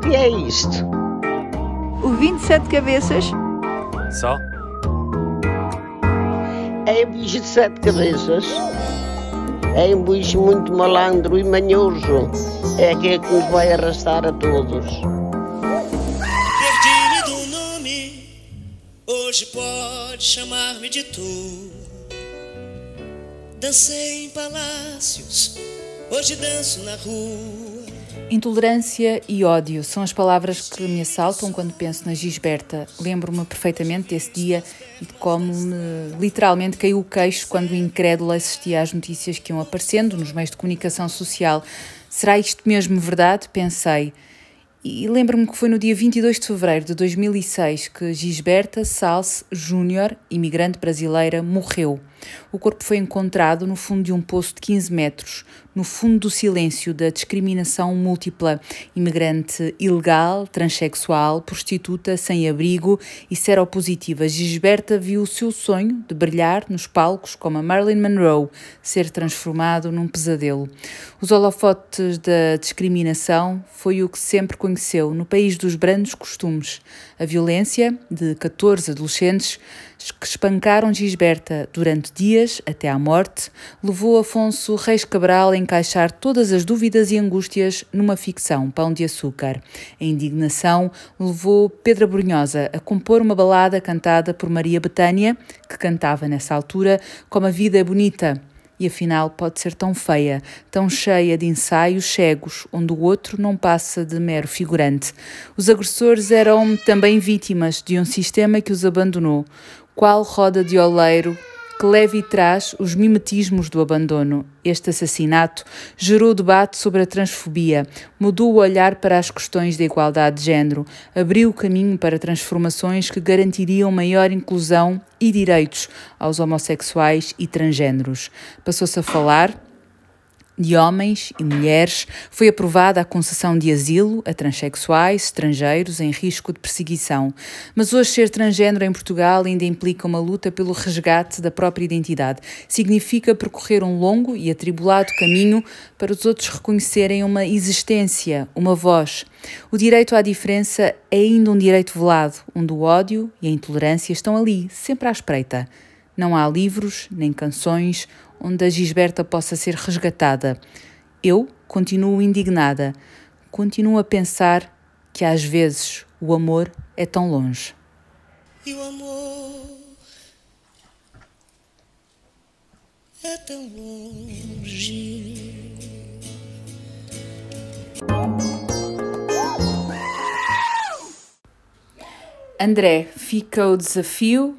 O que é isto? O 27 cabeças? Só? É um bicho de sete cabeças. É um bicho muito malandro e manhoso. É aquele que nos vai arrastar a todos. Perdi-me do nome, hoje pode chamar-me de tu. Dancei em palácios, hoje danço na rua. Intolerância e ódio são as palavras que me assaltam quando penso na Gisberta. Lembro-me perfeitamente desse dia e de como me literalmente caiu o queixo quando incrédula assistia às notícias que iam aparecendo nos meios de comunicação social. Será isto mesmo verdade? Pensei. E lembro-me que foi no dia 22 de fevereiro de 2006 que Gisberta Salse Júnior, imigrante brasileira, morreu. O corpo foi encontrado no fundo de um poço de 15 metros, no fundo do silêncio da discriminação múltipla. Imigrante ilegal, transexual, prostituta, sem abrigo e seropositiva, Gisberta viu o seu sonho de brilhar nos palcos como a Marilyn Monroe ser transformado num pesadelo. Os holofotes da discriminação foi o que sempre conheceu no país dos brandos costumes. A violência de 14 adolescentes que espancaram Gisberta durante dias até à morte, levou Afonso Reis Cabral a encaixar todas as dúvidas e angústias numa ficção, Pão de Açúcar. A indignação levou Pedro Brunhosa a compor uma balada cantada por Maria Betânia, que cantava nessa altura como A Vida é Bonita, e afinal pode ser tão feia, tão cheia de ensaios cegos, onde o outro não passa de mero figurante. Os agressores eram também vítimas de um sistema que os abandonou. Qual roda de oleiro que leva e traz os mimetismos do abandono. Este assassinato gerou debate sobre a transfobia, mudou o olhar para as questões da igualdade de género, abriu o caminho para transformações que garantiriam maior inclusão e direitos aos homossexuais e transgêneros. Passou-se a falar de homens e mulheres, foi aprovada a concessão de asilo a transexuais, estrangeiros em risco de perseguição. Mas hoje ser transgênero em Portugal ainda implica uma luta pelo resgate da própria identidade. Significa percorrer um longo e atribulado caminho para os outros reconhecerem uma existência, uma voz. O direito à diferença é ainda um direito velado, onde o ódio e a intolerância estão ali, sempre à espreita. Não há livros, nem canções onde a Gisberta possa ser resgatada. Eu continuo indignada, continuo a pensar que às vezes o amor é tão longe. E o amor é tão longe. André, fica o desafio